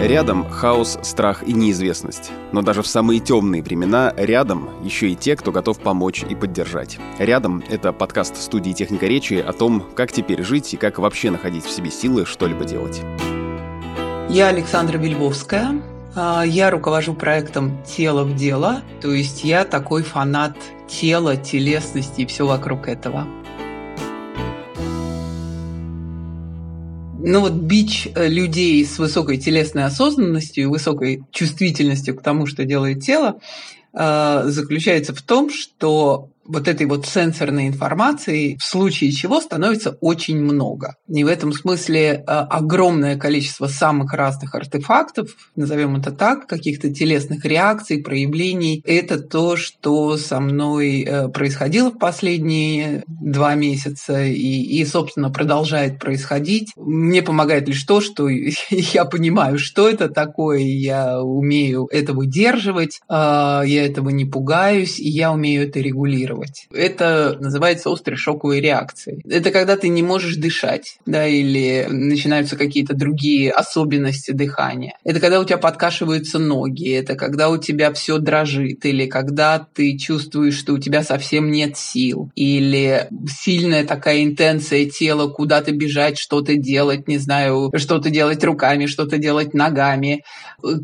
Рядом хаос, страх и неизвестность. Но даже в самые темные времена рядом еще и те, кто готов помочь и поддержать. Рядом — это подкаст студии «Техника речи» о том, как теперь жить и как вообще находить в себе силы что-либо делать. Я Александра Вельвовская. А, я руковожу проектом «Тело в дело», то есть я такой фанат тела, телесности и все вокруг этого. Ну вот бич э, людей с высокой телесной осознанностью и высокой чувствительностью к тому, что делает тело, э, заключается в том, что вот этой вот сенсорной информации, в случае чего становится очень много. И в этом смысле э, огромное количество самых разных артефактов, назовем это так, каких-то телесных реакций, проявлений. Это то, что со мной э, происходило в последние два месяца и, и собственно, продолжает происходить. Мне помогает лишь то, что я понимаю, что это такое, я умею это выдерживать, э, я этого не пугаюсь, и я умею это регулировать реагировать. Это называется острой шоковой реакцией. Это когда ты не можешь дышать, да, или начинаются какие-то другие особенности дыхания. Это когда у тебя подкашиваются ноги, это когда у тебя все дрожит, или когда ты чувствуешь, что у тебя совсем нет сил, или сильная такая интенция тела, куда-то бежать, что-то делать, не знаю, что-то делать руками, что-то делать ногами,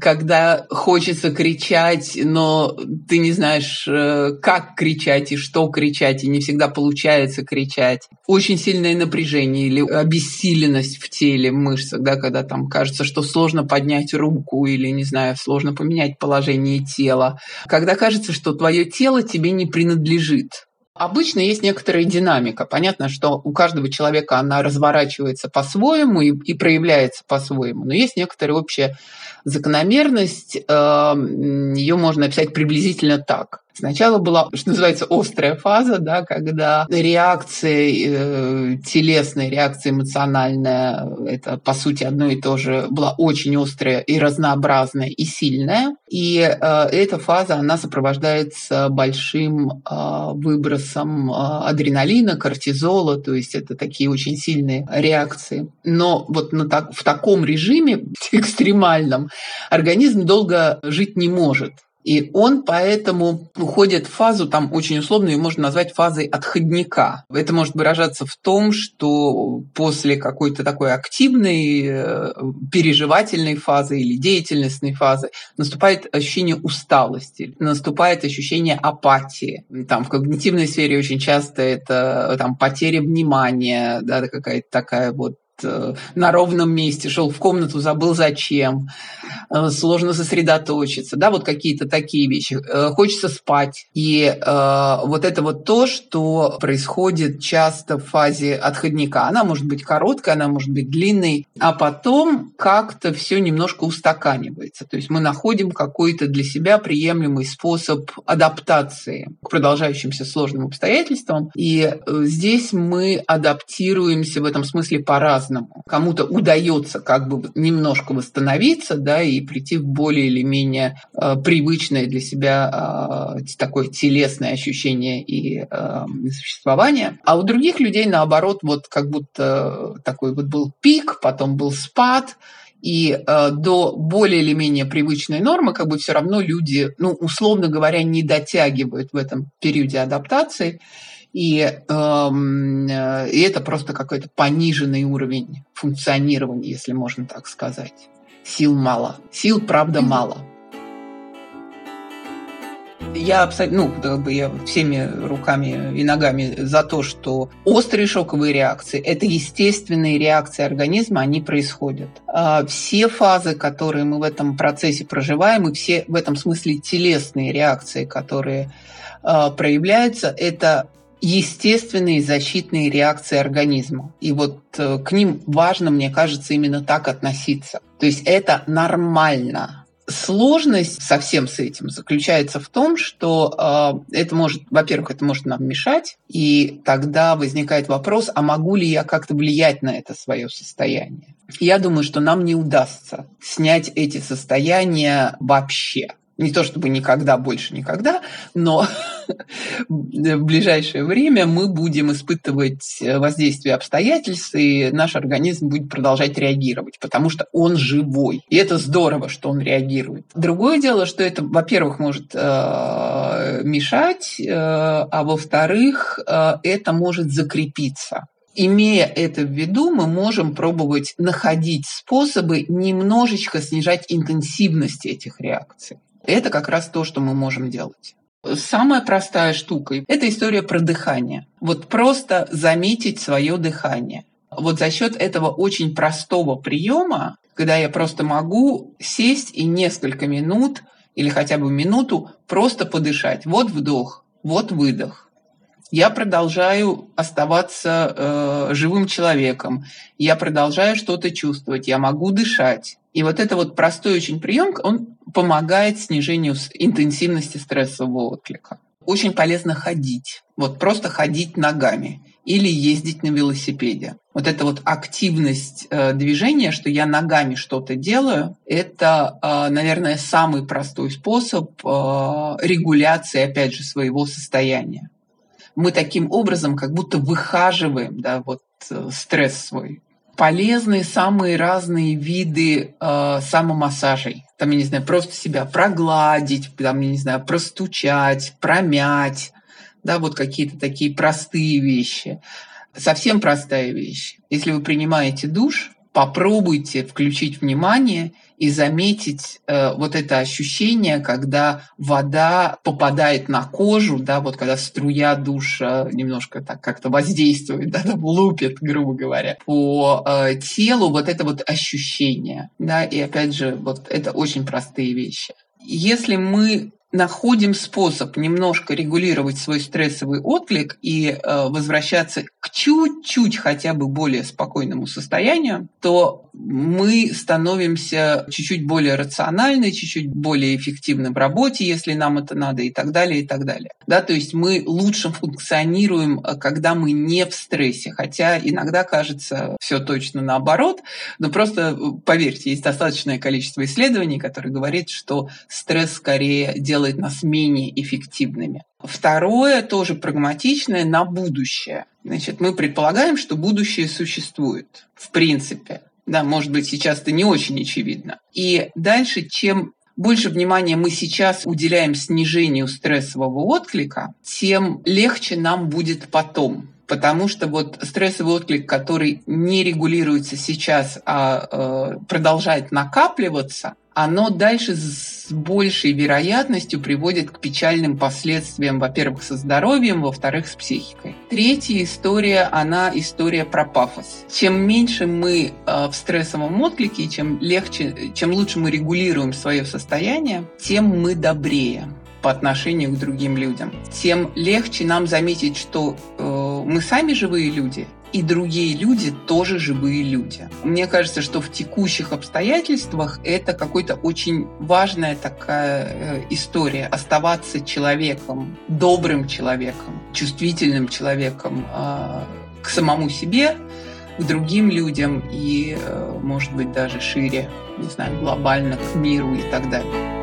когда хочется кричать, но ты не знаешь, э, как кричать и что кричать, и не всегда получается кричать. Очень сильное напряжение или обессиленность в теле, в мышцах, да, когда там кажется, что сложно поднять руку или, не знаю, сложно поменять положение тела. Когда кажется, что твое тело тебе не принадлежит. Обычно есть некоторая динамика. Понятно, что у каждого человека она разворачивается по-своему и, и проявляется по-своему. Но есть некоторая общая закономерность. Э, Ее можно описать приблизительно так. Сначала была, что называется, острая фаза, да, когда реакция э, телесная, реакция эмоциональная, это по сути одно и то же, была очень острая и разнообразная и сильная. И э, эта фаза, она сопровождается большим э, выбросом э, адреналина, кортизола, то есть это такие очень сильные реакции. Но вот на так, в таком режиме экстремальном организм долго жить не может. И он поэтому уходит в фазу, там очень условно ее можно назвать фазой отходника. Это может выражаться в том, что после какой-то такой активной, э, переживательной фазы или деятельностной фазы наступает ощущение усталости, наступает ощущение апатии. Там в когнитивной сфере очень часто это там, потеря внимания, да, какая-то такая вот Э, на ровном месте, шел в комнату, забыл зачем, э, сложно сосредоточиться, да, вот какие-то такие вещи. Э, хочется спать. И э, вот это вот то, что происходит часто в фазе отходника. Она может быть короткой, она может быть длинной, а потом как-то все немножко устаканивается. То есть мы находим какой-то для себя приемлемый способ адаптации к продолжающимся сложным обстоятельствам. И здесь мы адаптируемся в этом смысле по-разному по-разному. Кому-то удается как бы немножко восстановиться, да, и прийти в более или менее э, привычное для себя э, такое телесное ощущение и э, существование. А у других людей, наоборот, вот как будто такой вот был пик, потом был спад, и э, до более или менее привычной нормы как бы все равно люди, ну, условно говоря, не дотягивают в этом периоде адаптации. И, эм, э, и это просто какой-то пониженный уровень функционирования, если можно так сказать. Сил мало. Сил, правда, мало. Я абсолютно, ну, как бы я всеми руками и ногами за то, что острые шоковые реакции – это естественные реакции организма, они происходят. А все фазы, которые мы в этом процессе проживаем, и все в этом смысле телесные реакции, которые а, проявляются, это естественные защитные реакции организма. И вот э, к ним важно, мне кажется, именно так относиться. То есть это нормально. Сложность совсем с этим заключается в том, что э, это может, во-первых, это может нам мешать, и тогда возникает вопрос, а могу ли я как-то влиять на это свое состояние? Я думаю, что нам не удастся снять эти состояния вообще. Не то чтобы никогда, больше никогда, но в ближайшее время мы будем испытывать воздействие обстоятельств, и наш организм будет продолжать реагировать, потому что он живой. И это здорово, что он реагирует. Другое дело, что это, во-первых, может э, мешать, э, а во-вторых, э, это может закрепиться. Имея это в виду, мы можем пробовать находить способы немножечко снижать интенсивность этих реакций. Это как раз то, что мы можем делать. Самая простая штука – это история про дыхание. Вот просто заметить свое дыхание. Вот за счет этого очень простого приема, когда я просто могу сесть и несколько минут или хотя бы минуту просто подышать. Вот вдох, вот выдох я продолжаю оставаться э, живым человеком, я продолжаю что-то чувствовать, я могу дышать. И вот это вот простой очень прием, он помогает снижению интенсивности стрессового отклика. Очень полезно ходить, вот просто ходить ногами или ездить на велосипеде. Вот эта вот активность э, движения, что я ногами что-то делаю, это, э, наверное, самый простой способ э, регуляции, опять же, своего состояния мы таким образом как будто выхаживаем да, вот, э, стресс свой. Полезны самые разные виды э, самомассажей. Там, я не знаю, просто себя прогладить, там, я не знаю, простучать, промять, да, вот какие-то такие простые вещи. Совсем простая вещь. Если вы принимаете душ, попробуйте включить внимание и заметить э, вот это ощущение, когда вода попадает на кожу, да, вот когда струя душа немножко так как-то воздействует, да, там лупит, грубо говоря, по э, телу, вот это вот ощущение, да, и опять же, вот это очень простые вещи. Если мы находим способ немножко регулировать свой стрессовый отклик и э, возвращаться к чуть-чуть хотя бы более спокойному состоянию, то мы становимся чуть-чуть более рациональны, чуть-чуть более эффективны в работе, если нам это надо, и так далее, и так далее. Да, то есть мы лучше функционируем, э, когда мы не в стрессе, хотя иногда кажется все точно наоборот, но просто э, поверьте, есть достаточное количество исследований, которые говорят, что стресс скорее делает нас менее эффективными. Второе, тоже прагматичное, на будущее. Значит, мы предполагаем, что будущее существует, в принципе. Да, может быть, сейчас это не очень очевидно. И дальше, чем больше внимания мы сейчас уделяем снижению стрессового отклика, тем легче нам будет потом. Потому что вот стрессовый отклик, который не регулируется сейчас, а э, продолжает накапливаться, оно дальше с большей вероятностью приводит к печальным последствиям, во-первых, со здоровьем, во-вторых, с психикой. Третья история, она история про пафос. Чем меньше мы э, в стрессовом отклике, чем легче, чем лучше мы регулируем свое состояние, тем мы добрее по отношению к другим людям. Тем легче нам заметить, что э, мы сами живые люди, и другие люди тоже живые люди. Мне кажется, что в текущих обстоятельствах это какой-то очень важная такая э, история. Оставаться человеком, добрым человеком, чувствительным человеком э, к самому себе, к другим людям и, э, может быть, даже шире, не знаю, глобально к миру и так далее.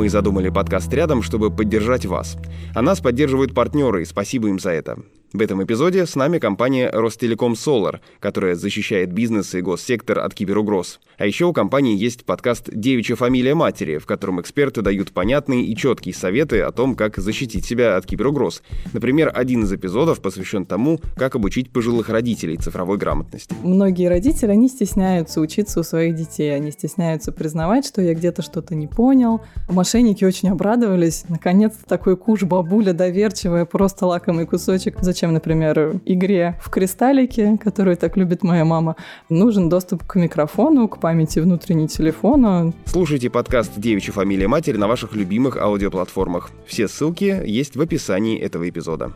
Мы задумали подкаст рядом, чтобы поддержать вас. А нас поддерживают партнеры, и спасибо им за это. В этом эпизоде с нами компания Ростелеком Solar, которая защищает бизнес и госсектор от киберугроз. А еще у компании есть подкаст «Девичья фамилия матери», в котором эксперты дают понятные и четкие советы о том, как защитить себя от киберугроз. Например, один из эпизодов посвящен тому, как обучить пожилых родителей цифровой грамотности. Многие родители, они стесняются учиться у своих детей, они стесняются признавать, что я где-то что-то не понял. Мошенники очень обрадовались. Наконец-то такой куш бабуля доверчивая, просто лакомый кусочек. Зачем чем, например, игре в кристаллике, которую так любит моя мама, нужен доступ к микрофону, к памяти внутренней телефона. Слушайте подкаст «Девичья фамилия матери» на ваших любимых аудиоплатформах. Все ссылки есть в описании этого эпизода.